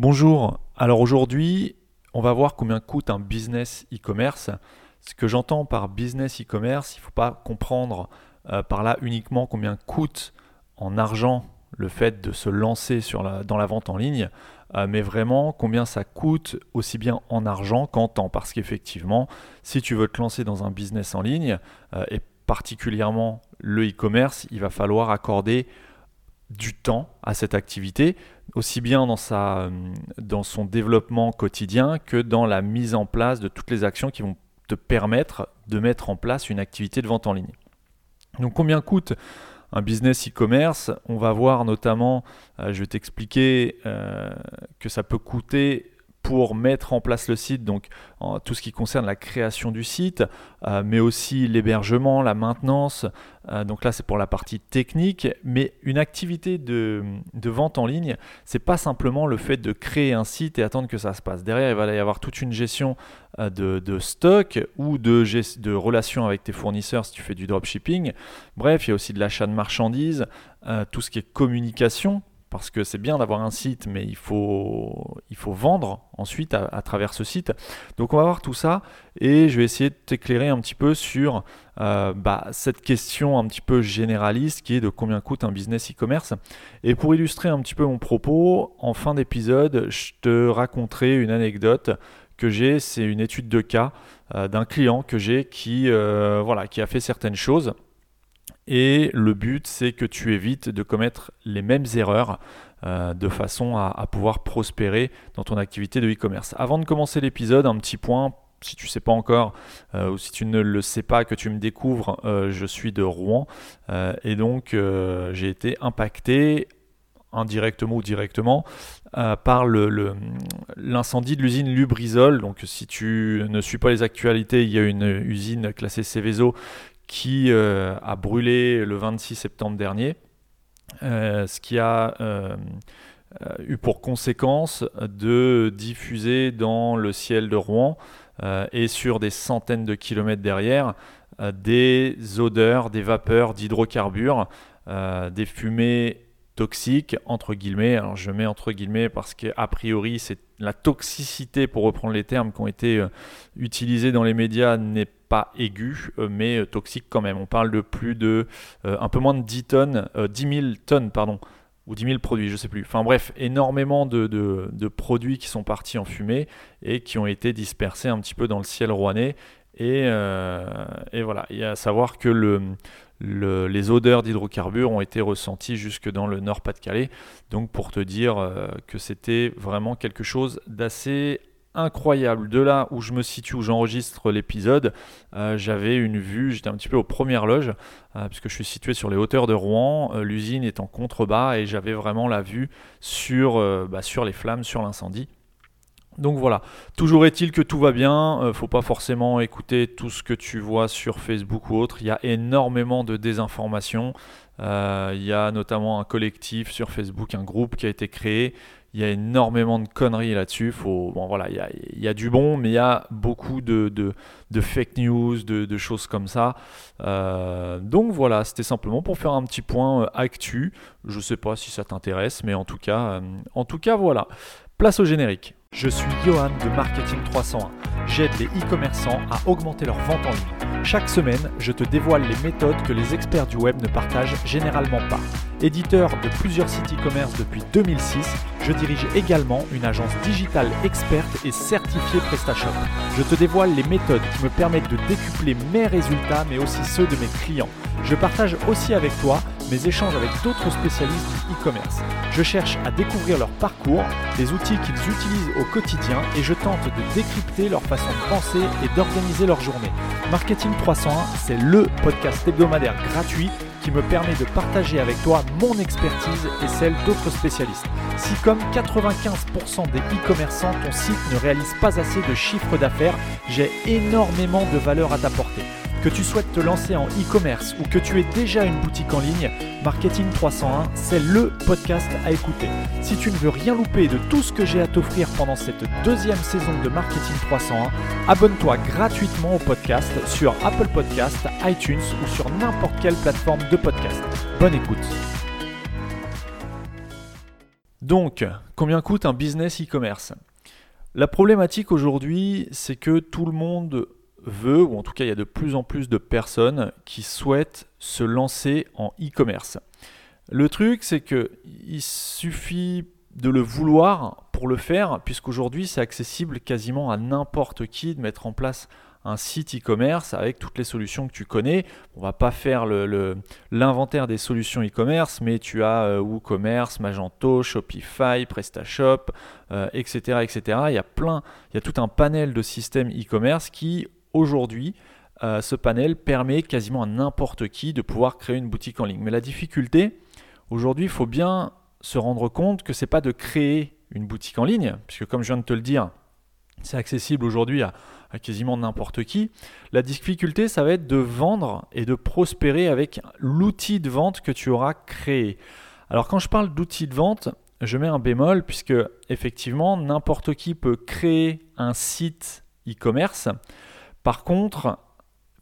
Bonjour, alors aujourd'hui on va voir combien coûte un business e-commerce. Ce que j'entends par business e-commerce, il ne faut pas comprendre euh, par là uniquement combien coûte en argent le fait de se lancer dans la vente en ligne, euh, mais vraiment combien ça coûte aussi bien en argent qu'en temps. Parce qu'effectivement, si tu veux te lancer dans un business en ligne, euh, et particulièrement le e-commerce, il va falloir accorder du temps à cette activité, aussi bien dans, son développement quotidien que dans la mise en place de toutes les actions qui vont te permettre de mettre en place une activité de vente en ligne. Donc combien coûte un business e-commerce? On va voir notamment, euh, je vais t'expliquer euh, que ça peut coûter pour mettre en place le site, donc tout ce qui concerne la création du site, euh, mais aussi l'hébergement, la maintenance. Euh, donc là, c'est pour la partie technique, mais une activité de, vente en ligne, c'est pas simplement le fait de créer un site et attendre que ça se passe. Derrière, il va y avoir toute une gestion euh, de, stock ou de, de relations avec tes fournisseurs si tu fais du dropshipping. Bref, il y a aussi de l'achat de marchandises, tout ce qui est communication parce que c'est bien d'avoir un site, mais il faut, il faut vendre ensuite à, travers ce site. Donc on va voir tout ça et je vais essayer de t'éclairer un petit peu sur euh, bah, cette question un petit peu généraliste qui est de combien coûte un business e-commerce. Et pour illustrer un petit peu mon propos, en fin d'épisode, je te raconterai une anecdote que j'ai, c'est une étude de cas euh, d'un client que j'ai qui, euh, voilà, qui a fait certaines choses et le but, c'est que tu évites de commettre les mêmes erreurs euh, de façon à, pouvoir prospérer dans ton activité de e-commerce. Avant de commencer l'épisode, un petit point. Si tu ne sais pas encore euh, ou si tu ne le sais pas que tu me découvres, euh, je suis de Rouen et donc j'ai été impacté indirectement ou directement par l'incendie de l'usine Lubrizol. Donc si tu ne suis pas les actualités, il y a une usine classée Céveso qui euh, a brûlé le 26 septembre dernier, euh, ce qui a euh, eu pour conséquence de diffuser dans le ciel de Rouen et sur des centaines de kilomètres derrière des odeurs, des vapeurs d'hydrocarbures, des fumées toxiques, entre guillemets. Alors je mets entre guillemets parce qu'a priori, c'est la toxicité, pour reprendre les termes qui ont été utilisés dans les médias, n'est pas aigu, euh, mais euh, toxique quand même. On parle de plus de euh, un peu moins de 10 tonnes, 10 000 tonnes, pardon, ou 10 000 produits, je sais plus. Enfin bref, énormément de, produits qui sont partis en fumée et qui ont été dispersés un petit peu dans le ciel rouennais. Et, et voilà, il y a à savoir que le, le, les odeurs d'hydrocarbures ont été ressenties jusque dans le Nord-Pas-de-Calais. Donc pour te dire que c'était vraiment quelque chose d'assez incroyable. De là où je me situe, où j'enregistre l'épisode, euh, j'avais une vue, j'étais un petit peu aux premières loges, euh, puisque je suis situé sur les hauteurs de Rouen, euh, l'usine est en contrebas et j'avais vraiment la vue sur, bah, sur les flammes, sur l'incendie. Donc voilà, toujours est-il que tout va bien, faut pas forcément écouter tout ce que tu vois sur Facebook ou autre, il y a énormément de désinformation, il y a notamment un collectif sur Facebook, un groupe qui a été créé il y a énormément de conneries là-dessus. Faut, bon, voilà, il y, a, du bon, mais il y a beaucoup de, fake news, de, choses comme ça. Euh, donc voilà, c'était simplement pour faire un petit point euh, actu. Je ne sais pas si ça t'intéresse, mais en tout cas, euh, en tout cas, voilà. Place au générique. Je suis Johan de Marketing 301. J'aide les e-commerçants à augmenter leur vente en ligne. Chaque semaine, je te dévoile les méthodes que les experts du web ne partagent généralement pas. Éditeur de plusieurs sites e-commerce depuis 2006, je dirige également une agence digitale experte et certifiée PrestaShop. Je te dévoile les méthodes qui me permettent de décupler mes résultats mais aussi ceux de mes clients. Je partage aussi avec toi mes échanges avec d'autres spécialistes du e-commerce. Je cherche à découvrir leur parcours, les outils qu'ils utilisent au quotidien et je tente de décrypter leur façon de penser et d'organiser leur journée. Marketing 301, c'est le podcast hebdomadaire gratuit qui me permet de partager avec toi mon expertise et celle d'autres spécialistes. Si comme 95% des e-commerçants, ton site ne réalise pas assez de chiffre d'affaires, j'ai énormément de valeur à t'apporter. Que tu souhaites te lancer en e-commerce ou que tu aies déjà une boutique en ligne, Marketing 301, c'est le podcast à écouter. Si tu ne veux rien louper de tout ce que j'ai à t'offrir pendant cette deuxième saison de Marketing 301, abonne-toi gratuitement au podcast sur Apple Podcast, iTunes ou sur n'importe quelle plateforme de podcast. Bonne écoute. Donc, combien coûte un business e-commerce? La problématique aujourd'hui, c'est que tout le monde veut, ou en tout cas il y a de plus en plus de personnes qui souhaitent se lancer en e-commerce. Le truc, c'est qu'il suffit de le vouloir pour le faire, puisqu'aujourd'hui c'est accessible quasiment à n'importe qui de mettre en place un site e-commerce avec toutes les solutions que tu connais. On va pas faire l'inventaire des solutions e-commerce, mais tu as euh, WooCommerce, Magento, Shopify, PrestaShop, etc., euh, etc. Il y a plein, il y a tout un panel de systèmes e-commerce qui aujourd'hui euh, ce panel permet quasiment à n'importe qui de pouvoir créer une boutique en ligne. Mais la difficulté, aujourd'hui, il faut bien se rendre compte que c'est pas de créer une boutique en ligne, puisque comme je viens de te le dire, c'est accessible aujourd'hui à, quasiment n'importe qui. La difficulté, ça va être de vendre et de prospérer avec l'outil de vente que tu auras créé. Alors quand je parle d'outil de vente, je mets un bémol puisque effectivement n'importe qui peut créer un site e-commerce. Par contre,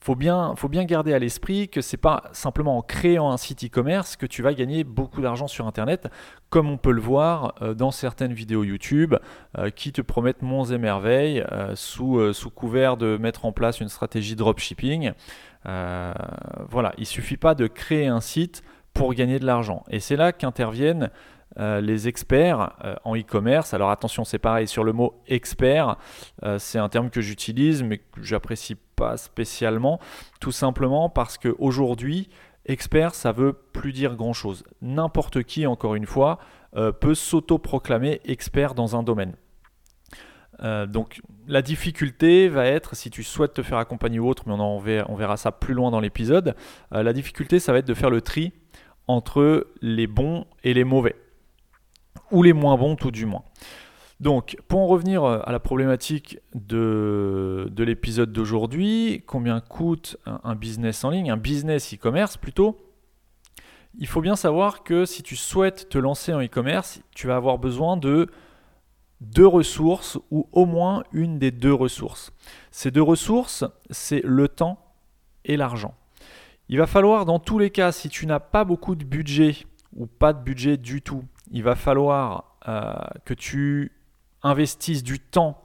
faut bien, faut bien garder à l'esprit que c'est pas simplement en créant un site e-commerce que tu vas gagner beaucoup d'argent sur Internet, comme on peut le voir euh, dans certaines vidéos YouTube euh, qui te promettent monts et merveilles euh, sous, sous couvert de mettre en place une stratégie dropshipping. voilà, il suffit pas de créer un site pour gagner de l'argent. Et c'est là qu'interviennent euh, les experts euh, en e-commerce. Alors attention, c'est pareil sur le mot expert, euh, c'est un terme que j'utilise mais que j'apprécie pas spécialement, tout simplement parce qu'aujourd'hui, expert, ça veut plus dire grand chose. N'importe qui, encore une fois, peut s'auto-proclamer expert dans un domaine. donc la difficulté va être, si tu souhaites te faire accompagner ou autre, mais on, en on verra ça plus loin dans l'épisode, la difficulté ça va être de faire le tri entre les bons et les mauvais ou les moins bons tout du moins. Donc, pour en revenir euh, à la problématique de, de l'épisode d'aujourd'hui, combien coûte un, business en ligne, un business e-commerce plutôt, il faut bien savoir que si tu souhaites te lancer en e-commerce, tu vas avoir besoin de deux ressources ou au moins une des deux ressources. Ces deux ressources, c'est le temps et l'argent. Il va falloir dans tous les cas, si tu n'as pas beaucoup de budget ou pas de budget du tout, il va falloir euh, que tu investisses du temps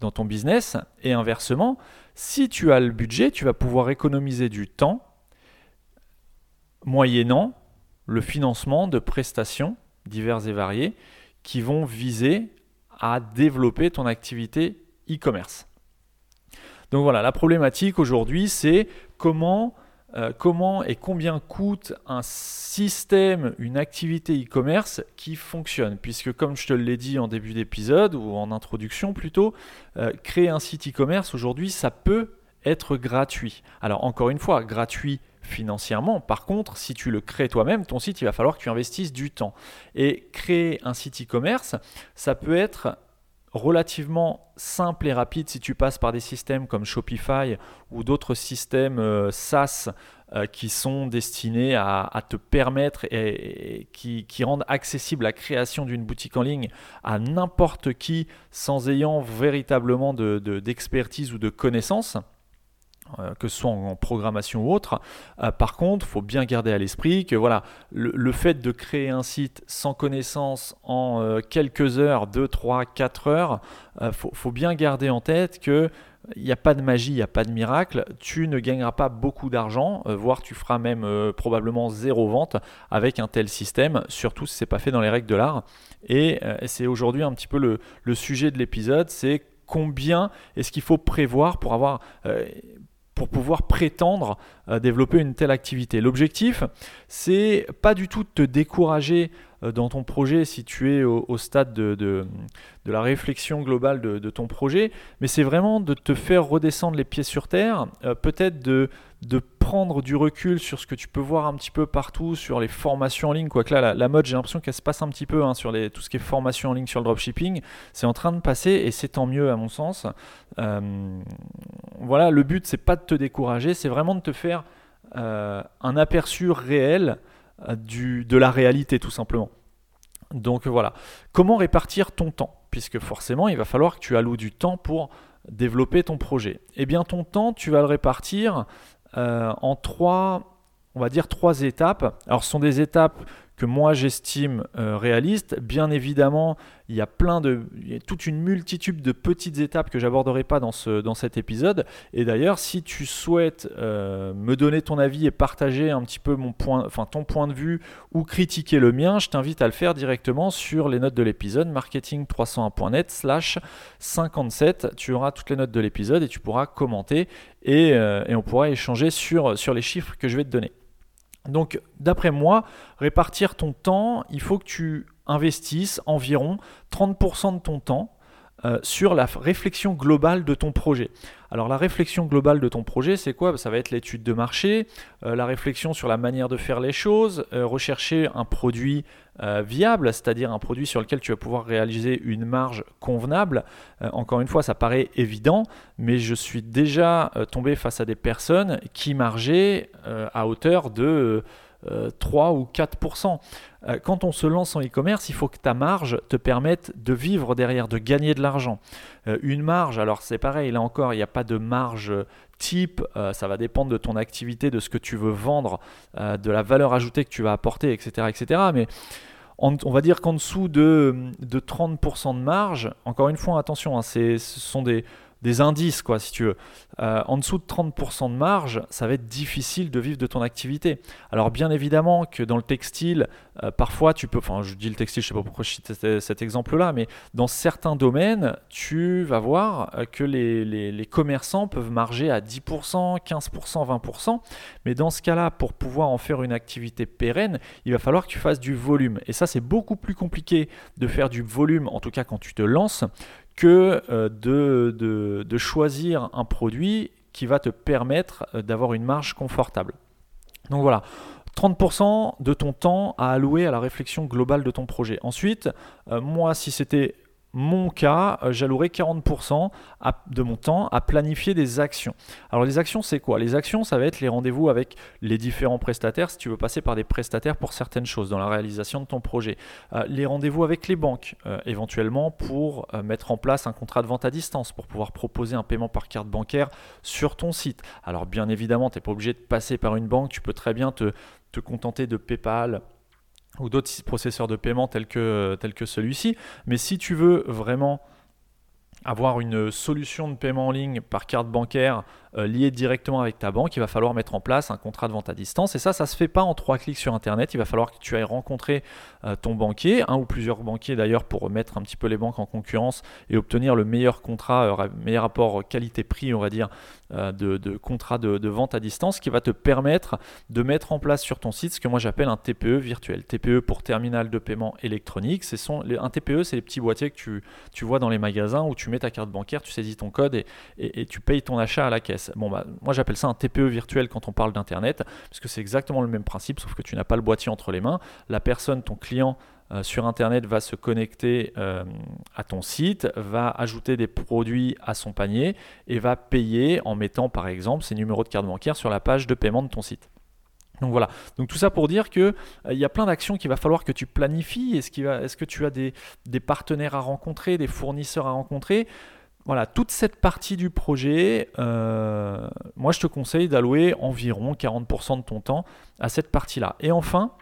dans ton business et inversement, si tu as le budget, tu vas pouvoir économiser du temps moyennant le financement de prestations diverses et variées qui vont viser à développer ton activité e-commerce. Donc voilà, la problématique aujourd'hui, c'est comment euh, comment et combien coûte un système, une activité e-commerce qui fonctionne? Puisque comme je te l'ai dit en début d'épisode, ou en introduction plutôt, euh, créer un site e-commerce aujourd'hui, ça peut être gratuit. Alors encore une fois, gratuit financièrement. Par contre, si tu le crées toi-même, ton site, il va falloir que tu investisses du temps. Et créer un site e-commerce, ça peut être relativement simple et rapide si tu passes par des systèmes comme Shopify ou d'autres systèmes euh, SaaS euh, qui sont destinés à, te permettre et, qui, rendent accessible la création d'une boutique en ligne à n'importe qui sans ayant véritablement d'expertise de, ou de connaissances. Euh, que ce soit en, programmation ou autre. Euh, par contre, il faut bien garder à l'esprit que voilà, le, fait de créer un site sans connaissance en euh, quelques heures, 2, 3, 4 heures, il faut, bien garder en tête que il n'y a pas de magie, il n'y a pas de miracle, tu ne gagneras pas beaucoup d'argent, voire tu feras même probablement zéro vente avec un tel système, surtout si ce n'est pas fait dans les règles de l'art. Et c'est aujourd'hui un petit peu le, le sujet de l'épisode, c'est combien est-ce qu'il faut prévoir pour avoir pour pouvoir prétendre euh, développer une telle activité. L'objectif, c'est pas du tout de te décourager euh, dans ton projet si tu es au, stade de, la réflexion globale de, ton projet, mais c'est vraiment de te faire redescendre les pieds sur terre, euh, peut-être de, de prendre du recul sur ce que tu peux voir un petit peu partout, sur les formations en ligne, quoique là, la, mode, j'ai l'impression qu'elle se passe un petit peu hein, sur tout ce qui est formation en ligne sur le dropshipping, c'est en train de passer et c'est tant mieux à mon sens. Euh, voilà, le but, c'est pas de te décourager, c'est vraiment de te faire un aperçu réel du, de la réalité tout simplement. Donc voilà. Comment répartir ton temps? Puisque forcément, il va falloir que tu alloues du temps pour développer ton projet. Eh bien, ton temps, tu vas le répartir euh, en trois, on va dire trois étapes. Alors, ce sont des étapes que moi j'estime euh, réaliste. Bien évidemment, il y a plein de, toute une multitude de petites étapes que j'aborderai pas dans, ce, dans cet épisode. Et d'ailleurs, si tu souhaites euh, me donner ton avis et partager un petit peu mon point, enfin ton point de vue ou critiquer le mien, je t'invite à le faire directement sur les notes de l'épisode marketing301.net slash 57. Tu auras toutes les notes de l'épisode et tu pourras commenter et, euh, et on pourra échanger sur, sur les chiffres que je vais te donner. Donc, d'après moi, répartir ton temps, il faut que tu investisses environ 30% de ton temps euh, sur la réflexion globale de ton projet. Alors la réflexion globale de ton projet, c'est quoi? Ça va être l'étude de marché, euh, la réflexion sur la manière de faire les choses, euh, rechercher un produit viable, c'est-à-dire un produit sur lequel tu vas pouvoir réaliser une marge convenable. encore une fois, ça paraît évident, mais je suis déjà tombé face à des personnes qui margeaient à hauteur de 3 ou 4%. Euh, quand on se lance en e-commerce, il faut que ta marge te permette de vivre derrière, de gagner de l'argent. Euh, une marge, alors c'est pareil, là encore, il n'y a pas de marge type, euh, ça va dépendre de ton activité, de ce que tu veux vendre, de la valeur ajoutée que tu vas apporter, etc. etc. mais on, va dire qu'en dessous de, 30% de marge, encore une fois, attention, hein, ce sont des, des indices, quoi, si tu veux. Euh, en dessous de 30% de marge, ça va être difficile de vivre de ton activité. Alors bien évidemment que dans le textile, euh, parfois tu peux, enfin je dis le textile, je sais pas pourquoi je cite cet exemple-là, mais dans certains domaines, tu vas voir euh, que les, les, commerçants peuvent marger à 10%, 15%, 20%. Mais dans ce cas-là, pour pouvoir en faire une activité pérenne, il va falloir que tu fasses du volume. Et ça, c'est beaucoup plus compliqué de faire du volume, en tout cas quand tu te lances, que euh, de, choisir un produit qui va te permettre euh, d'avoir une marge confortable. Donc voilà, 30% de ton temps à allouer à la réflexion globale de ton projet. Ensuite, euh, moi, si c'était mon cas, euh, j'allouerai 40% de mon temps à planifier des actions. Alors les actions, c'est quoi? Les actions, ça va être les rendez-vous avec les différents prestataires, si tu veux passer par des prestataires pour certaines choses dans la réalisation de ton projet. Euh, les rendez-vous avec les banques, euh, éventuellement pour mettre en place un contrat de vente à distance, pour pouvoir proposer un paiement par carte bancaire sur ton site. Alors bien évidemment, tu n'es pas obligé de passer par une banque, tu peux très bien te, te contenter de PayPal ou d'autres processeurs de paiement tels que, tels que celui-ci. Mais si tu veux vraiment avoir une solution de paiement en ligne par carte bancaire euh, liée directement avec ta banque, il va falloir mettre en place un contrat de vente à distance. Et ça, ça ne se fait pas en trois clics sur Internet. Il va falloir que tu ailles rencontrer euh, ton banquier, un ou plusieurs banquiers d'ailleurs, pour mettre un petit peu les banques en concurrence et obtenir le meilleur contrat, euh, meilleur rapport qualité-prix, on va dire, de, de, contrat de, vente à distance qui va te permettre de mettre en place sur ton site ce que moi j'appelle un TPE virtuel. TPE pour terminal de paiement électronique. Un TPE, c'est les petits boîtiers que tu, tu vois dans les magasins où tu mets ta carte bancaire, tu saisis ton code et, et, tu payes ton achat à la caisse. Bon, bah, moi j'appelle ça un TPE virtuel quand on parle d'Internet, parce que c'est exactement le même principe, sauf que tu n'as pas le boîtier entre les mains. La personne, ton client, euh, sur Internet va se connecter euh, à ton site, va ajouter des produits à son panier et va payer en mettant par exemple ses numéros de carte bancaire sur la page de paiement de ton site. Donc voilà, donc tout ça pour dire qu'il euh, y a plein d'actions qu'il va falloir que tu planifies. Est-ce, est que tu as des, partenaires à rencontrer, des fournisseurs à rencontrer? Voilà, toute cette partie du projet, euh, moi je te conseille d'allouer environ 40% de ton temps à cette partie-là. Et enfin,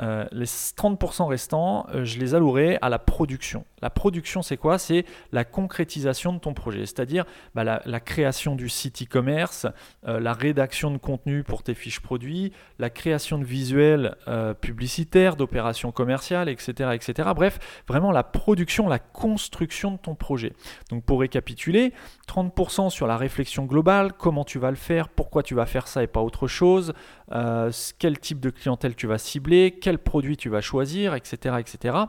euh, les 30% restants, euh, je les allouerai à la production. La production, c'est quoi? C'est la concrétisation de ton projet, c'est-à-dire bah, la, création du site e-commerce, euh, la rédaction de contenu pour tes fiches produits, la création de visuels publicitaires, d'opérations commerciales, etc., etc. Bref, vraiment la production, la construction de ton projet. Donc pour récapituler, 30% sur la réflexion globale, comment tu vas le faire, pourquoi tu vas faire ça et pas autre chose, quel type de clientèle tu vas cibler, quel produit tu vas choisir, etc. etc.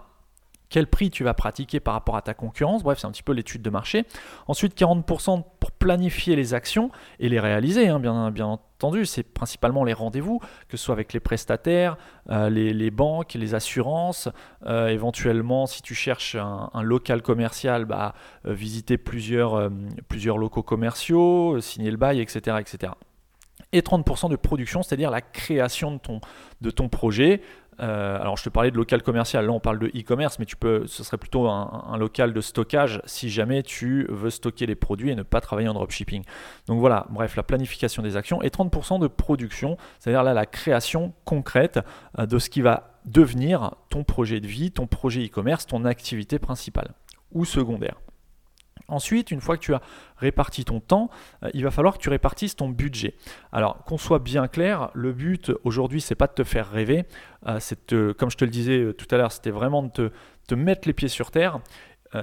Quel prix tu vas pratiquer par rapport à ta concurrence, bref, c'est un petit peu l'étude de marché. Ensuite, 40% pour planifier les actions et les réaliser, hein, bien, entendu. C'est principalement les rendez-vous, que ce soit avec les prestataires, euh, les, banques, les assurances. Euh, éventuellement, si tu cherches un, local commercial, bah, euh, visiter plusieurs, plusieurs locaux commerciaux, signer le bail, etc. etc et 30% de production, c'est-à-dire la création de ton, projet. Euh, alors je te parlais de local commercial, là on parle de e-commerce, mais tu peux, ce serait plutôt un, local de stockage si jamais tu veux stocker les produits et ne pas travailler en dropshipping. Donc voilà, bref, la planification des actions et 30% de production, c'est-à-dire là la création concrète euh, de ce qui va devenir ton projet de vie, ton projet e-commerce, ton activité principale ou secondaire. Ensuite, une fois que tu as réparti ton temps, euh, il va falloir que tu répartisses ton budget. Alors, qu'on soit bien clair, le but aujourd'hui, c'est pas de te faire rêver, euh, c'est comme je te le disais euh, tout à l'heure, c'était vraiment de te, mettre les pieds sur terre.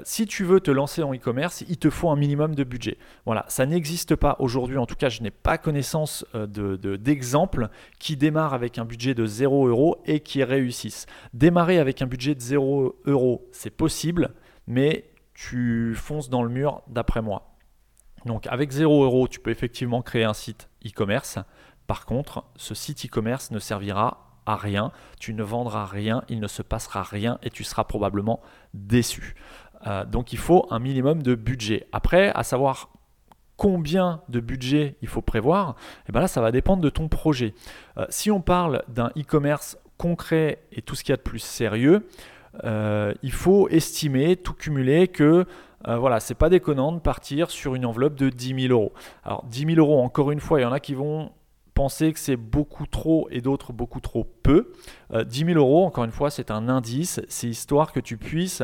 si tu veux te lancer en e-commerce, il te faut un minimum de budget. Voilà, ça n'existe pas aujourd'hui, en tout cas, je n'ai pas connaissance d'exemples qui démarrent avec un budget de 0 euros et qui réussissent. Démarrer avec un budget de 0 euros, c'est possible, mais tu fonces dans le mur d'après moi. Donc avec 0 euros, tu peux effectivement créer un site e-commerce. Par contre, ce site e-commerce ne servira à rien, tu ne vendras rien, il ne se passera rien et tu seras probablement déçu. Euh, donc il faut un minimum de budget. Après, à savoir combien de budget il faut prévoir, et eh ben là ça va dépendre de ton projet. Euh, si on parle d'un e-commerce concret et tout ce qu'il y a de plus sérieux, il faut estimer, tout cumuler, que euh, voilà, c'est pas déconnant de partir sur une enveloppe de 10 000 euros. Alors 10 000 euros, encore une fois, il y en a qui vont penser que c'est beaucoup trop et d'autres beaucoup trop peu. 10 euh, 000 euros, encore une fois, c'est un indice, c'est histoire que tu puisses,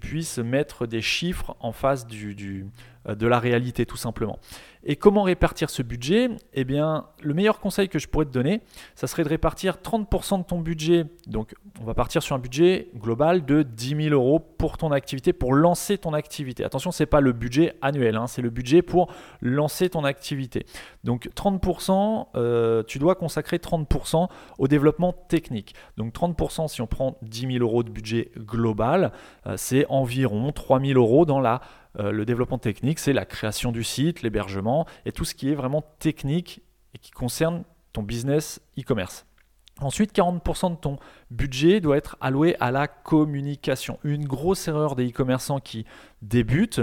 puisses mettre des chiffres en face de la réalité tout simplement. Et comment répartir ce budget? Eh bien, le meilleur conseil que je pourrais te donner, ça serait de répartir 30% de ton budget. Donc, on va partir sur un budget global de 10 000 euros pour ton activité, pour lancer ton activité. Attention, ce n'est pas le budget annuel, hein, c'est le budget pour lancer ton activité. Donc, 30%, euh, tu dois consacrer 30% au développement technique. Donc, 30%, si on prend 10 000 euros de budget global, euh, c'est environ 3 000 euros dans la euh, le développement technique, c'est la création du site, l'hébergement et tout ce qui est vraiment technique et qui concerne ton business e-commerce. Ensuite, 40% de ton budget doit être alloué à la communication. Une grosse erreur des e-commerçants qui débutent,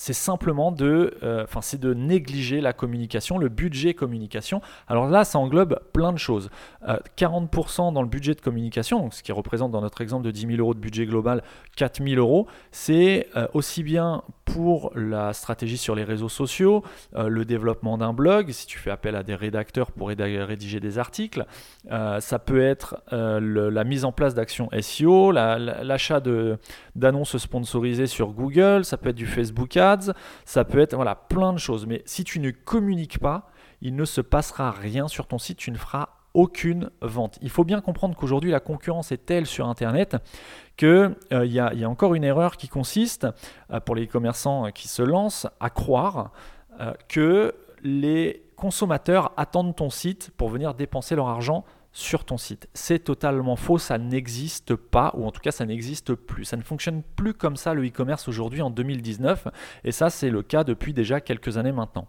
c'est simplement de, euh, de négliger la communication, le budget communication. Alors là, ça englobe plein de choses. 40% euh, dans le budget de communication, ce qui représente dans notre exemple de 10 000 euros de budget global, 4 000 euros, c'est euh, aussi bien pour la stratégie sur les réseaux sociaux, le développement d'un blog, si tu fais appel à des rédacteurs pour rédiger des articles, ça peut être la mise en place d'actions SEO, l'achat d'annonces sponsorisées sur Google, ça peut être du Facebook Ads, ça peut être voilà, plein de choses. Mais si tu ne communiques pas, il ne se passera rien sur ton site, tu ne feras aucune vente. Il faut bien comprendre qu'aujourd'hui la concurrence est telle sur Internet qu'il euh, y, a encore une erreur qui consiste, euh, pour les commerçants qui se lancent, à croire euh, que les consommateurs attendent ton site pour venir dépenser leur argent sur ton site. C'est totalement faux, ça n'existe pas, ou en tout cas ça n'existe plus. Ça ne fonctionne plus comme ça le e-commerce aujourd'hui en 2019, et ça c'est le cas depuis déjà quelques années maintenant.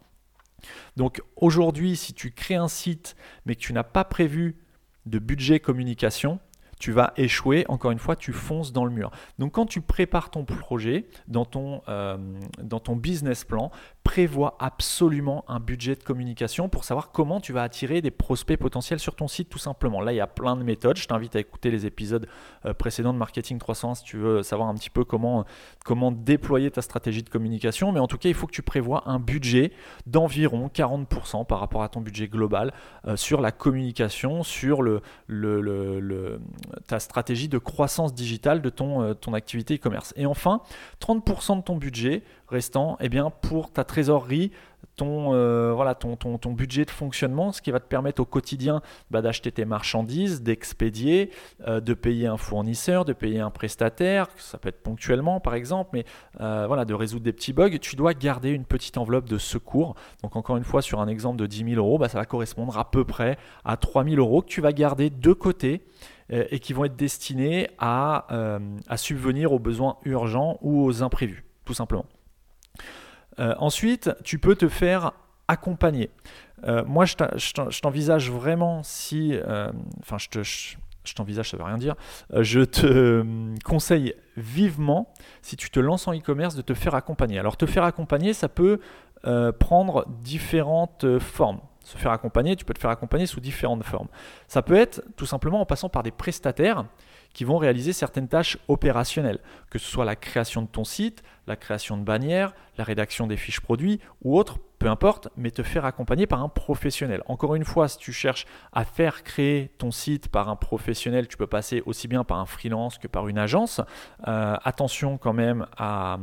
Donc aujourd'hui, si tu crées un site mais que tu n'as pas prévu de budget communication, tu vas échouer. Encore une fois, tu fonces dans le mur. Donc quand tu prépares ton projet dans ton, euh, dans ton business plan, prévois absolument un budget de communication pour savoir comment tu vas attirer des prospects potentiels sur ton site tout simplement. Là, il y a plein de méthodes. Je t'invite à écouter les épisodes euh, précédents de Marketing 300 si tu veux savoir un petit peu comment, déployer ta stratégie de communication. Mais en tout cas, il faut que tu prévois un budget d'environ 40% par rapport à ton budget global euh, sur la communication, sur le ta stratégie de croissance digitale de ton, euh, ton activité e-commerce. Et enfin, 30% de ton budget restant eh bien, pour ta trésorerie, ton, euh, voilà, ton, ton, ton, budget de fonctionnement, ce qui va te permettre au quotidien bah, d'acheter tes marchandises, d'expédier, euh, de payer un fournisseur, de payer un prestataire, ça peut être ponctuellement par exemple, mais voilà, de résoudre des petits bugs. Tu dois garder une petite enveloppe de secours. Donc encore une fois, sur un exemple de 10 000 euros, bah, ça va correspondre à peu près à 3 000 euros que tu vas garder de côté et qui vont être destinés euh, à, subvenir aux besoins urgents ou aux imprévus, tout simplement. Euh, ensuite, tu peux te faire accompagner. moi, je t'envisage vraiment si... Enfin. Je, t'envisage, ça veut rien dire. je te conseille vivement, si tu te lances en e-commerce, de te faire accompagner. Alors, te faire accompagner, ça peut prendre différentes formes se faire accompagner, tu peux te faire accompagner sous différentes formes. Ça peut être tout simplement en passant par des prestataires qui vont réaliser certaines tâches opérationnelles, que ce soit la création de ton site, la création de bannières, la rédaction des fiches produits ou autres peu importe, mais te faire accompagner par un professionnel. Encore une fois, si tu cherches à faire créer ton site par un professionnel, tu peux passer aussi bien par un freelance que par une agence. Euh, attention quand même à,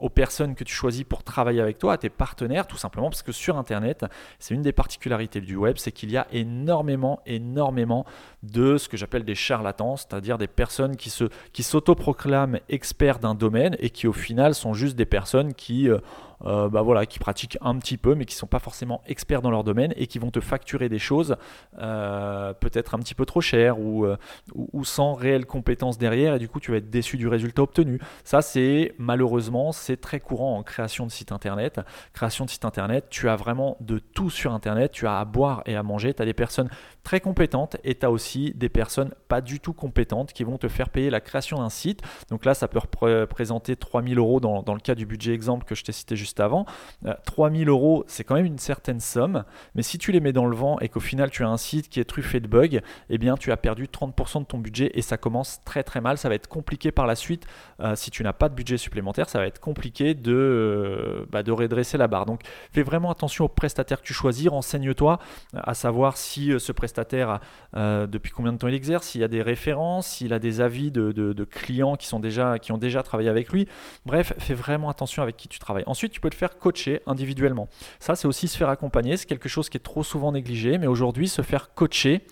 aux personnes que tu choisis pour travailler avec toi, à tes partenaires, tout simplement parce que sur Internet, c'est une des particularités du web, c'est qu'il y a énormément, énormément de ce que j'appelle des charlatans, c'est-à-dire des personnes qui, qui s'autoproclament experts d'un domaine et qui au final sont juste des personnes qui... Euh, euh, bah voilà, qui pratiquent un petit peu, mais qui ne sont pas forcément experts dans leur domaine et qui vont te facturer des choses euh, peut-être un petit peu trop chères euh, ou, ou, sans réelle compétence derrière, et du coup tu vas être déçu du résultat obtenu. Ça, c'est malheureusement, c'est très courant en création de site internet. Création de site internet, tu as vraiment de tout sur internet, tu as à boire et à manger, tu as des personnes très compétentes et tu as aussi des personnes pas du tout compétentes qui vont te faire payer la création d'un site. Donc là, ça peut représenter 3000 euros dans, dans le cas du budget exemple que je t'ai cité juste avant. 3000 euh, euros, c'est quand même une certaine somme, mais si tu les mets dans le vent et qu'au final tu as un site qui est truffé de bugs, eh bien tu as perdu 30% de ton budget et ça commence très très mal. Ça va être compliqué par la suite. Euh, si tu n'as pas de budget supplémentaire, ça va être compliqué de, euh, bah, de redresser la barre. Donc fais vraiment attention au prestataire que tu choisis, renseigne-toi à savoir si ce prestataire, depuis combien de temps il exerce, s'il y a des références, s'il a des avis de, de, clients qui, sont déjà, qui ont déjà travaillé avec lui. Bref, fais vraiment attention avec qui tu travailles. Ensuite, tu peux te faire coacher individuellement. Ça, c'est aussi se faire accompagner. C'est quelque chose qui est trop souvent négligé, mais aujourd'hui, se faire coacher,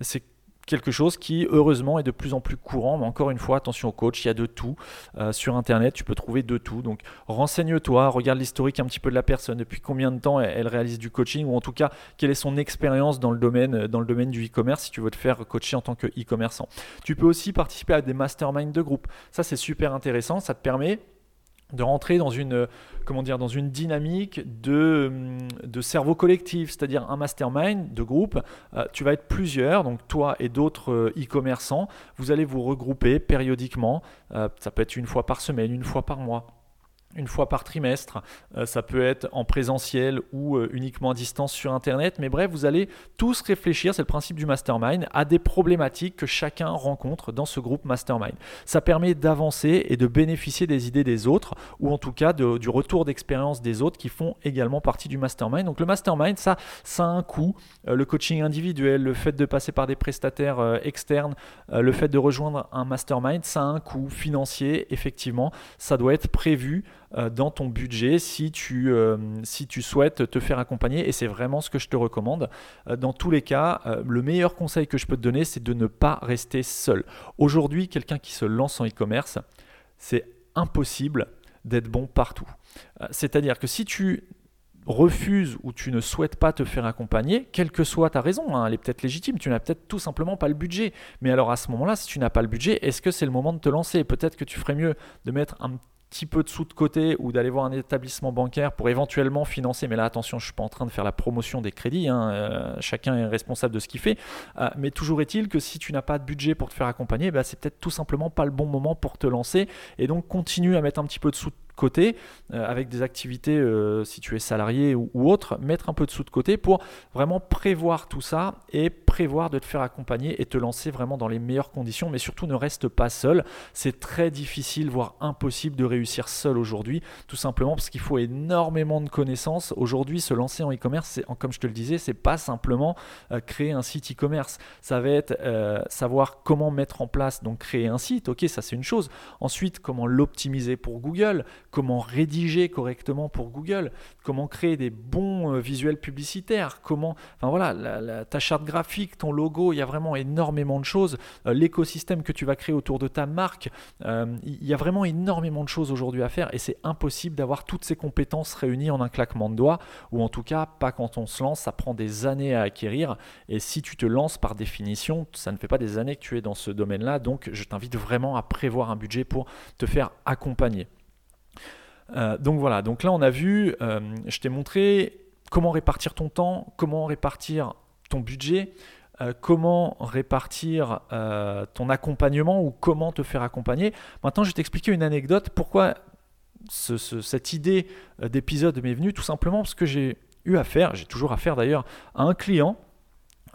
c'est quelque chose qui heureusement est de plus en plus courant, mais encore une fois, attention au coach, il y a de tout. Euh, sur Internet, tu peux trouver de tout. Donc renseigne-toi, regarde l'historique un petit peu de la personne, depuis combien de temps elle, réalise du coaching, ou en tout cas, quelle est son expérience dans domaine, dans le domaine du e-commerce, si tu veux te faire coacher en tant que e-commerçant. Tu peux aussi participer à des masterminds de groupe. Ça, c'est super intéressant, ça te permet de rentrer dans une, comment dire, dans une dynamique de, de cerveau collectif, c'est-à-dire un mastermind de groupe. Euh, tu vas être plusieurs, donc toi et d'autres euh, e-commerçants, vous allez vous regrouper périodiquement. Euh, ça peut être une fois par semaine, une fois par mois une fois par trimestre. Euh, ça peut être en présentiel ou euh, uniquement à distance sur Internet. Mais bref, vous allez tous réfléchir, c'est le principe du mastermind, à des problématiques que chacun rencontre dans ce groupe mastermind. Ça permet d'avancer et de bénéficier des idées des autres, ou en tout cas du retour d'expérience des autres qui font également partie du mastermind. Donc le mastermind, ça, a un coût. Euh, le coaching individuel, le fait de passer par des prestataires externes, le fait de rejoindre un mastermind, ça a un coût financier, effectivement. Ça doit être prévu. Euh, dans ton budget si tu, euh, si tu souhaites te faire accompagner et c'est vraiment ce que je te recommande. Euh, dans tous les cas, le meilleur conseil que je peux te donner, c'est de ne pas rester seul. Aujourd'hui, quelqu'un qui se lance en e-commerce, c'est impossible d'être bon partout. C'est-à-dire que si tu refuses ou tu ne souhaites pas te faire accompagner, quelle que soit ta raison, hein, elle est peut-être légitime, tu n'as peut-être tout simplement pas le budget. Mais alors à ce moment-là, si tu n'as pas le budget, est-ce que c'est le moment de te lancer? Peut-être que tu ferais mieux de mettre un petit peu de sous de côté ou d'aller voir un établissement bancaire pour éventuellement financer, mais là attention, je ne suis pas en train de faire la promotion des crédits, hein, euh, chacun est responsable de ce qu'il fait, euh, mais toujours est-il que si tu n'as pas de budget pour te faire accompagner, bah, c'est peut-être tout simplement pas le bon moment pour te lancer, et donc continue à mettre un petit peu de sous de côté, euh, avec des activités, si tu es salarié ou, autre, mettre un peu de sous de côté pour vraiment prévoir tout ça et prévoir de te faire accompagner et te lancer vraiment dans les meilleures conditions. Mais surtout, ne reste pas seul. C'est très difficile, voire impossible de réussir seul aujourd'hui, tout simplement parce qu'il faut énormément de connaissances. Aujourd'hui, se lancer en e-commerce, comme je te le disais, c'est pas simplement euh, créer un site e-commerce. Ça va être savoir comment mettre en place, donc créer un site. Ok, ça c'est une chose. Ensuite, comment l'optimiser pour Google comment rédiger correctement pour Google, comment créer des bons euh, visuels publicitaires, comment, enfin voilà, ta charte graphique, ton logo, il y a vraiment énormément de choses, euh, l'écosystème que tu vas créer autour de ta marque, euh, il y a vraiment énormément de choses aujourd'hui à faire et c'est impossible d'avoir toutes ces compétences réunies en un claquement de doigts, ou en tout cas pas quand on se lance, ça prend des années à acquérir et si tu te lances par définition, ça ne fait pas des années que tu es dans ce domaine-là, donc je t'invite vraiment à prévoir un budget pour te faire accompagner. Euh, donc voilà, donc là on a vu, je t'ai montré comment répartir ton temps, comment répartir budget, euh, comment répartir ton accompagnement ou comment te faire accompagner. Maintenant je vais t'expliquer une anecdote, pourquoi cette idée d'épisode m'est venue, tout simplement parce que j'ai eu affaire, j'ai toujours affaire d'ailleurs, à un client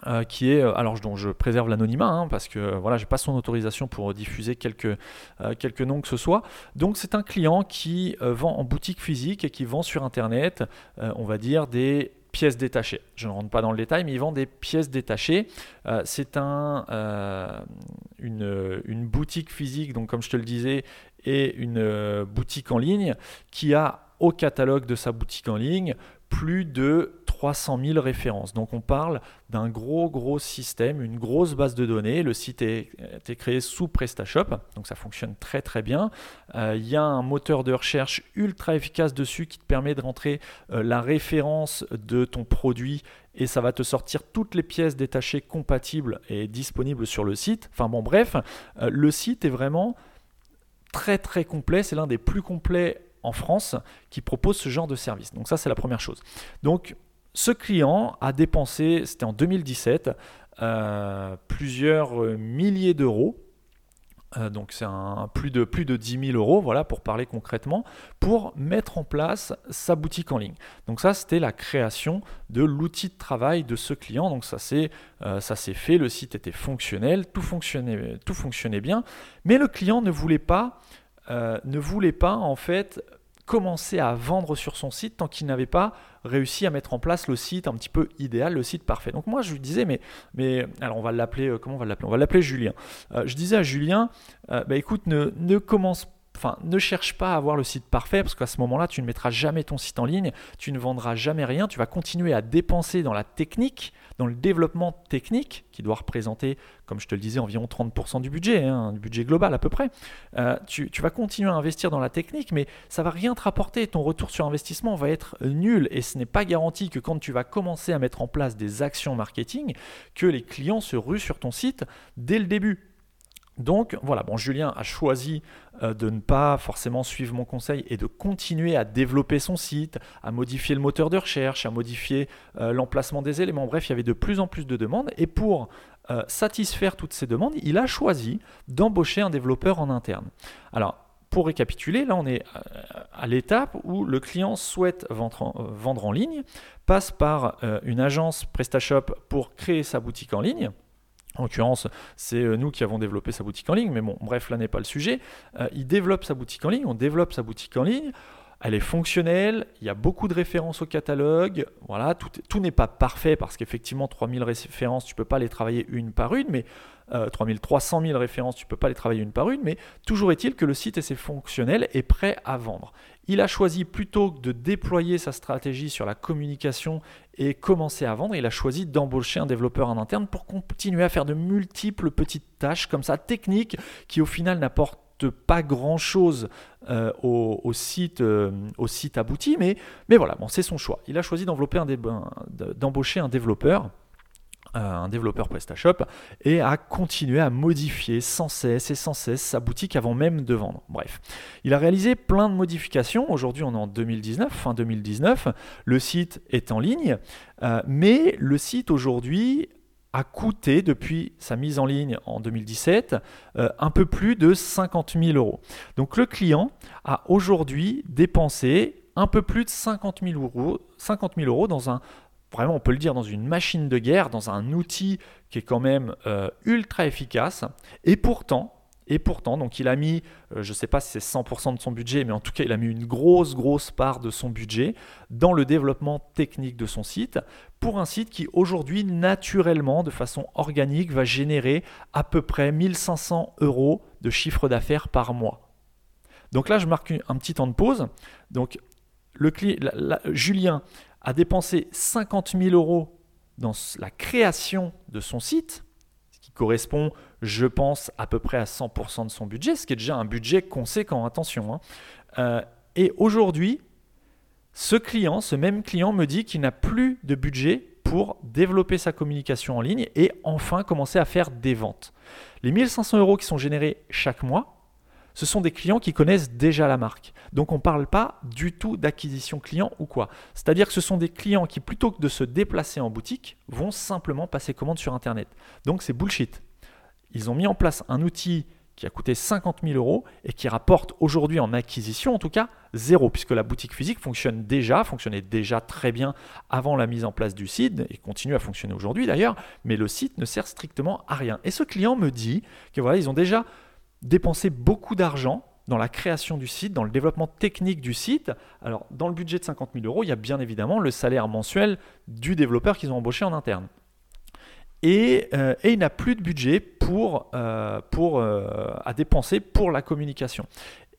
euh, qui est, alors dont je préserve l'anonymat, hein, parce que voilà, j'ai pas son autorisation pour diffuser quelques, quelques noms que ce soit. Donc c'est un client qui vend en boutique physique et qui vend sur Internet, on va dire, des pièces détachées. Je ne rentre pas dans le détail, mais il vend des pièces détachées. c'est un, une, une, boutique physique, donc comme je te le disais, et une boutique en ligne qui a au catalogue de sa boutique en ligne plus de 300 000 références. Donc on parle d'un gros gros système, une grosse base de données. Le site est, été créé sous PrestaShop, donc ça fonctionne très très bien. Euh, il y a un moteur de recherche ultra efficace dessus qui te permet de rentrer euh, la référence de ton produit et ça va te sortir toutes les pièces détachées compatibles et disponibles sur le site. Enfin bon bref, euh, le site est vraiment très très complet, c'est l'un des plus complets en France qui propose ce genre de service. Donc ça, c'est la première chose. Donc ce client a dépensé, c'était en 2017, euh, plusieurs euh, milliers d'euros. Euh, donc c'est un, plus, de, plus de 10 000 euros, voilà, pour parler concrètement, pour mettre en place sa boutique en ligne. Donc ça, c'était la création de l'outil de travail de ce client. Donc ça s'est fait, le site était fonctionnel, tout fonctionnait, tout fonctionnait bien, mais le client ne voulait pas euh, ne voulait pas en fait commencer à vendre sur son site tant qu'il n'avait pas réussi à mettre en place le site un petit peu idéal, le site parfait. Donc moi je lui disais mais mais alors on va l'appeler euh, comment on va l'appeler? On va l'appeler Julien. Euh, je disais à Julien bah écoute ne, ne commence Enfin, ne cherche pas à avoir le site parfait parce qu'à ce moment-là, tu ne mettras jamais ton site en ligne, tu ne vendras jamais rien, tu vas continuer à dépenser dans la technique, dans le développement technique, qui doit représenter, comme je te le disais, environ 30% du budget, hein, du budget global à peu près. Euh, tu, vas continuer à investir dans la technique, mais ça va rien te rapporter. Ton retour sur investissement va être nul et ce n'est pas garanti que quand tu vas commencer à mettre en place des actions marketing, que les clients se ruent sur ton site dès le début. Donc voilà, bon, Julien a choisi euh, de ne pas forcément suivre mon conseil et de continuer à développer son site, à modifier le moteur de recherche, à modifier euh, l'emplacement des éléments. Bref, il y avait de plus en plus de demandes et pour euh, satisfaire toutes ces demandes, il a choisi d'embaucher un développeur en interne. Alors, pour récapituler, là on est à l'étape où le client souhaite vendre en ligne, passe par une agence PrestaShop pour créer sa boutique en ligne. En l'occurrence, c'est euh, nous qui avons développé sa boutique en ligne, mais bon, bref, là n'est pas le sujet. Euh, il développe sa boutique en ligne, on développe sa boutique en ligne, elle est fonctionnelle, il y a beaucoup de références au catalogue, voilà, tout, tout n'est pas parfait parce qu'effectivement 3000 références, tu ne peux pas les travailler une par une, mais 3300 euh, 000 références, tu ne peux pas les travailler une par une, mais toujours est-il que le site est fonctionnel et prêt à vendre. Il a choisi plutôt que de déployer sa stratégie sur la communication et commencer à vendre, il a choisi d'embaucher un développeur en interne pour continuer à faire de multiples petites tâches comme ça, techniques, qui au final n'apportent pas grand chose euh, au, site, euh, au site abouti, mais, voilà, c'est son choix. Il a choisi d'embaucher un développeur un développeur PrestaShop et à continuer à modifier sans cesse et sans cesse sa boutique avant même de vendre. Bref, il a réalisé plein de modifications. Aujourd'hui, on est en 2019, fin 2019. Le site est en ligne, euh, mais le site aujourd'hui a coûté depuis sa mise en ligne en 2017 euh, un peu plus de 50 000 euros. Donc le client a aujourd'hui dépensé un peu plus de 50 000 euros, 50 000 euros dans un vraiment on peut le dire, dans une machine de guerre, dans un outil qui est quand même euh, ultra efficace. Et pourtant, donc il a mis, euh, je ne sais pas si c'est 100% de son budget, mais en tout cas il a mis une grosse, grosse part de son budget dans le développement technique de son site, pour un site qui aujourd'hui, naturellement, de façon organique, va générer à peu près 1500 euros de chiffre d'affaires par mois. Donc là, je marque un petit temps de pause. Donc le Julien a dépensé 50 000 euros dans la création de son site, ce qui correspond, je pense, à peu près à 100% de son budget, ce qui est déjà un budget conséquent, attention. Hein. Euh, et aujourd'hui, ce client, ce même client me dit qu'il n'a plus de budget pour développer sa communication en ligne et enfin commencer à faire des ventes. Les 1500 euros qui sont générés chaque mois, ce sont des clients qui connaissent déjà la marque. Donc on ne parle pas du tout d'acquisition client ou quoi. C'est-à-dire que ce sont des clients qui, plutôt que de se déplacer en boutique, vont simplement passer commande sur Internet. Donc c'est bullshit. Ils ont mis en place un outil qui a coûté 50 000 euros et qui rapporte aujourd'hui en acquisition en tout cas zéro, puisque la boutique physique fonctionne déjà, fonctionnait déjà très bien avant la mise en place du site et continue à fonctionner aujourd'hui d'ailleurs, mais le site ne sert strictement à rien. Et ce client me dit que voilà, ils ont déjà dépensé beaucoup d'argent dans la création du site, dans le développement technique du site. Alors, dans le budget de 50 000 euros, il y a bien évidemment le salaire mensuel du développeur qu'ils ont embauché en interne. Euh, et, il n'a plus de budget pour, euh, pour, euh, à dépenser pour la communication.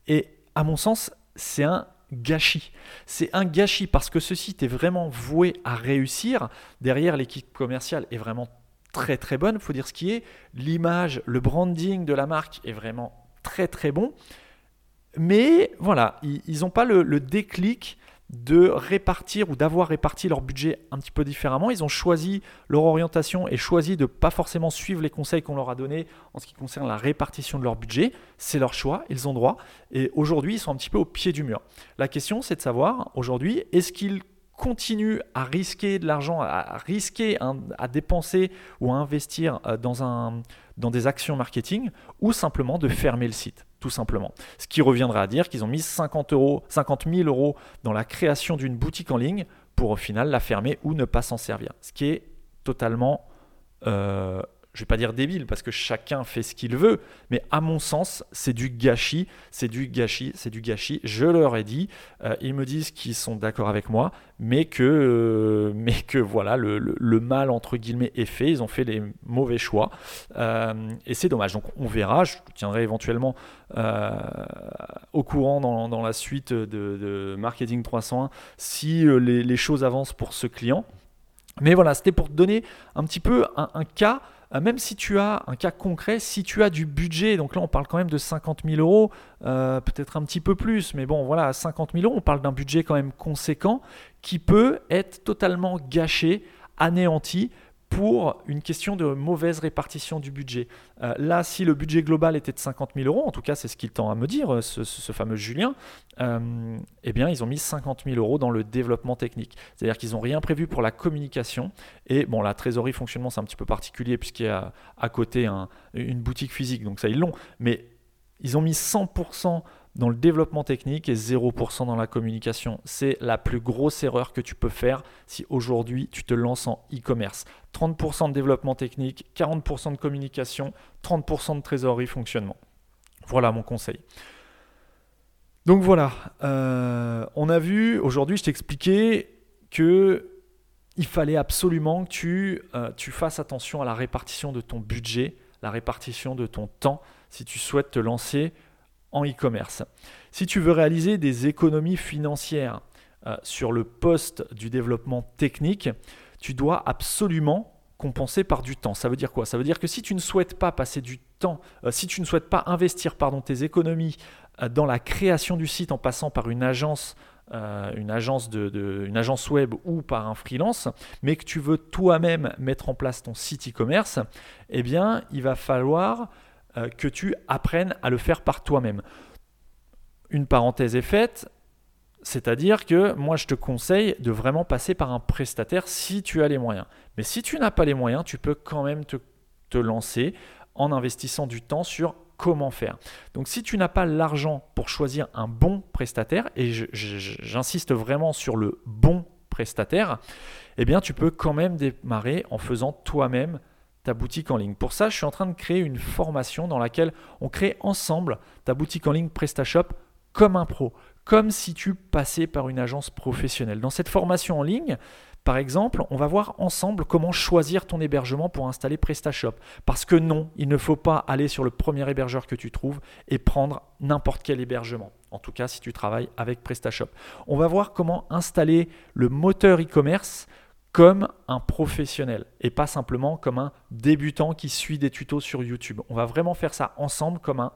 Et à mon sens, c'est un gâchis. C'est un gâchis parce que ce site est vraiment voué à réussir. Derrière, l'équipe commerciale est vraiment très très bonne, faut dire ce qui est. L'image, le branding de la marque est vraiment très très bon. Mais voilà, ils n'ont pas le déclic de répartir ou d'avoir réparti leur budget un petit peu différemment. Ils ont choisi leur orientation et choisi de ne pas forcément suivre les conseils qu'on leur a donnés en ce qui concerne la répartition de leur budget. C'est leur choix, ils ont droit. Et aujourd'hui, ils sont un petit peu au pied du mur. La question, c'est de savoir aujourd'hui, est-ce qu'ils continuent à risquer de l'argent, à risquer, à dépenser ou à investir euh, dans, un, dans des actions marketing ou simplement de fermer le site tout simplement. Ce qui reviendra à dire qu'ils ont mis 50, euros, 50 000 euros dans la création d'une boutique en ligne pour au final la fermer ou ne pas s'en servir. Ce qui est totalement euh, je vais pas dire débile parce que chacun fait ce qu'il veut, mais à mon sens, c'est du gâchis, c'est du gâchis, c'est du gâchis. Je leur ai dit, euh, ils me disent qu'ils sont d'accord avec moi, mais que, euh, mais que voilà, le, mal entre guillemets est fait, ils ont fait les mauvais choix, euh, et c'est dommage. Donc on verra, je tiendrai éventuellement au courant dans, la suite de, Marketing 301 si les, choses avancent pour ce client. Mais voilà, c'était pour te donner un petit peu un cas euh, même si tu as un cas concret, si tu as du budget, donc là on parle quand même de 50 000 euros, euh, peut-être un petit peu plus, mais bon voilà, 50 000 euros, on parle d'un budget quand même conséquent qui peut être totalement gâché, anéanti pour une question de mauvaise répartition du budget. Euh, là, si le budget global était de 50 000 euros, en tout cas c'est ce qu'il tend à me dire, euh, ce, fameux Julien, euh, eh bien ils ont mis 50 000 euros dans le développement technique. C'est-à-dire qu'ils n'ont rien prévu pour la communication. Et bon, la trésorerie fonctionnement c'est un petit peu particulier puisqu'il y a à côté une boutique physique, donc ça ils l'ont. Mais ils ont mis 100% dans le développement technique et 0% dans la communication. C'est la plus grosse erreur que tu peux faire si aujourd'hui tu te lances en e-commerce. 30% de développement technique, 40% de communication, 30% de trésorerie fonctionnement. Voilà mon conseil. Donc voilà, euh, on a vu, aujourd'hui je t'expliquais que il fallait absolument que euh, tu fasses attention à la répartition de ton budget, la répartition de ton temps si tu souhaites te lancer en e-commerce. Si tu veux réaliser des économies financières euh, sur le poste du développement technique, tu dois absolument compenser par du temps. Ça veut dire quoi? Ça veut dire que si tu ne souhaites pas passer du temps, euh, si tu ne souhaites pas investir pardon, tes économies euh, dans la création du site en passant par une agence, une, agence de, une agence web ou par un freelance, mais que tu veux toi-même mettre en place ton site e-commerce, eh bien, il va falloir euh, que tu apprennes à le faire par toi-même. Une parenthèse est faite, c'est-à-dire que moi je te conseille de vraiment passer par un prestataire si tu as les moyens. Mais si tu n'as pas les moyens, tu peux quand même te, te lancer en investissant du temps sur comment faire. Donc si tu n'as pas l'argent pour choisir un bon prestataire, et j'insiste vraiment sur le bon prestataire, eh bien tu peux quand même démarrer en faisant toi-même ta boutique en ligne. Pour ça, je suis en train de créer une formation dans laquelle on crée ensemble ta boutique en ligne PrestaShop comme un pro, comme si tu passais par une agence professionnelle. Dans cette formation en ligne, par exemple, on va voir ensemble comment choisir ton hébergement pour installer PrestaShop. Parce que non, il ne faut pas aller sur le premier hébergeur que tu trouves et prendre n'importe quel hébergement. En tout cas, si tu travailles avec PrestaShop. On va voir comment installer le moteur e-commerce comme un professionnel et pas simplement comme un débutant qui suit des tutos sur YouTube. On va vraiment faire ça ensemble comme un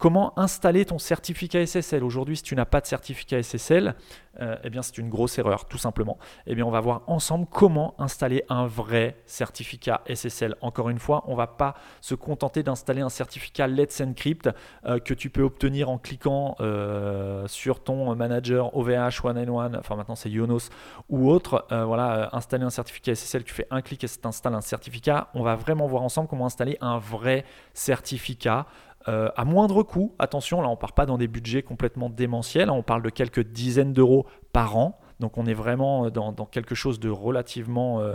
Comment installer ton certificat SSL Aujourd'hui, si tu n'as pas de certificat SSL, euh, eh bien c'est une grosse erreur, tout simplement. Eh bien, on va voir ensemble comment installer un vrai certificat SSL. Encore une fois, on ne va pas se contenter d'installer un certificat Let's Encrypt euh, que tu peux obtenir en cliquant euh, sur ton manager OVH, One and One, enfin maintenant c'est Yonos ou autre. voilà, installer un certificat SSL, tu fais un clic et ça t'installe un certificat. On va vraiment voir ensemble comment installer un vrai certificat euh, à moindre coût. Attention, là on ne part pas dans des budgets complètement démentiels, on parle de quelques dizaines d'euros par an. Donc on est vraiment dans, quelque chose de relativement euh,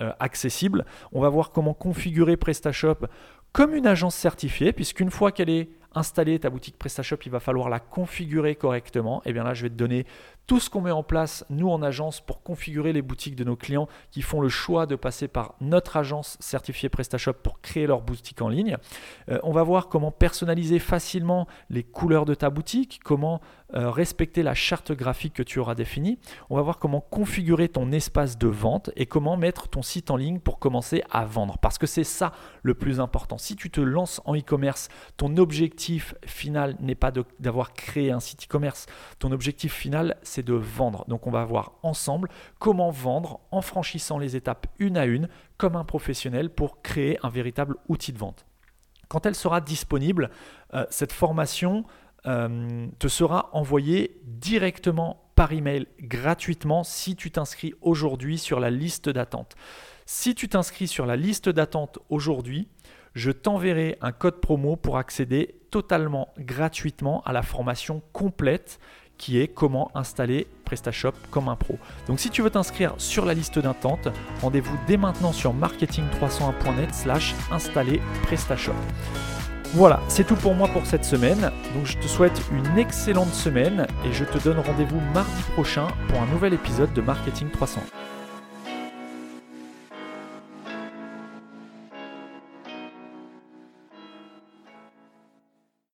euh, accessible. On va voir comment configurer PrestaShop comme une agence certifiée, puisqu'une fois qu'elle est installer ta boutique PrestaShop, il va falloir la configurer correctement. Et eh bien là, je vais te donner tout ce qu'on met en place, nous en agence, pour configurer les boutiques de nos clients qui font le choix de passer par notre agence certifiée PrestaShop pour créer leur boutique en ligne. Euh, on va voir comment personnaliser facilement les couleurs de ta boutique, comment euh, respecter la charte graphique que tu auras définie. On va voir comment configurer ton espace de vente et comment mettre ton site en ligne pour commencer à vendre. Parce que c'est ça le plus important. Si tu te lances en e-commerce, ton objectif final n'est pas d'avoir créé un site e-commerce. Ton objectif final, de vendre. Donc on va voir ensemble comment vendre en franchissant les étapes une à une comme un professionnel pour créer un véritable outil de vente. Quand elle sera disponible, euh, cette formation euh, te sera envoyée directement par email gratuitement si tu t'inscris aujourd'hui sur la liste d'attente. Si tu t'inscris sur la liste d'attente aujourd'hui, je t'enverrai un code promo pour accéder totalement gratuitement à la formation complète qui est comment installer PrestaShop comme un pro. Donc si tu veux t'inscrire sur la liste d'attente, rendez-vous dès maintenant sur marketing301.net slash installer PrestaShop. Voilà, c'est tout pour moi pour cette semaine. Donc je te souhaite une excellente semaine et je te donne rendez-vous mardi prochain pour un nouvel épisode de Marketing 300.